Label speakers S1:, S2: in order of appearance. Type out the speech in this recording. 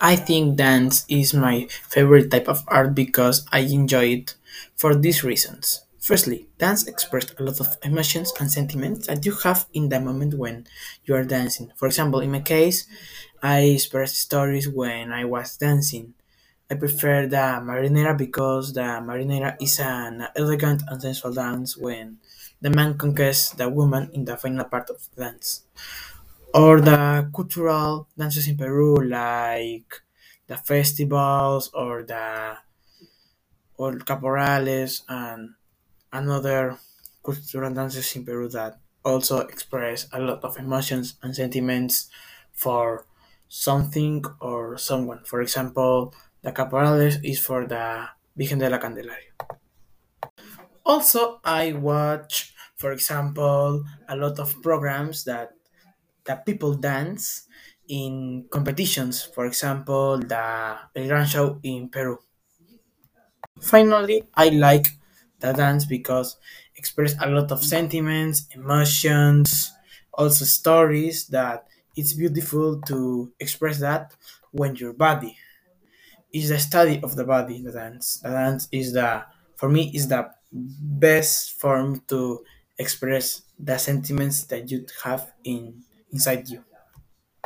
S1: I think dance is my favorite type of art because I enjoy it for these reasons. Firstly, dance expresses a lot of emotions and sentiments that you have in the moment when you are dancing. For example, in my case, I expressed stories when I was dancing. I prefer the marinera because the marinera is an elegant and sensual dance when the man conquers the woman in the final part of the dance or the cultural dances in Peru, like the festivals or the or caporales and another cultural dances in Peru that also express a lot of emotions and sentiments for something or someone. For example, the caporales is for the Virgen de la Candelaria. Also, I watch, for example, a lot of programs that that people dance in competitions. For example, the El Gran Show in Peru. Finally, I like the dance because express a lot of sentiments, emotions, also stories that it's beautiful to express that when your body is the study of the body the dance the dance is the for me is the best form to express the sentiments that you have in inside you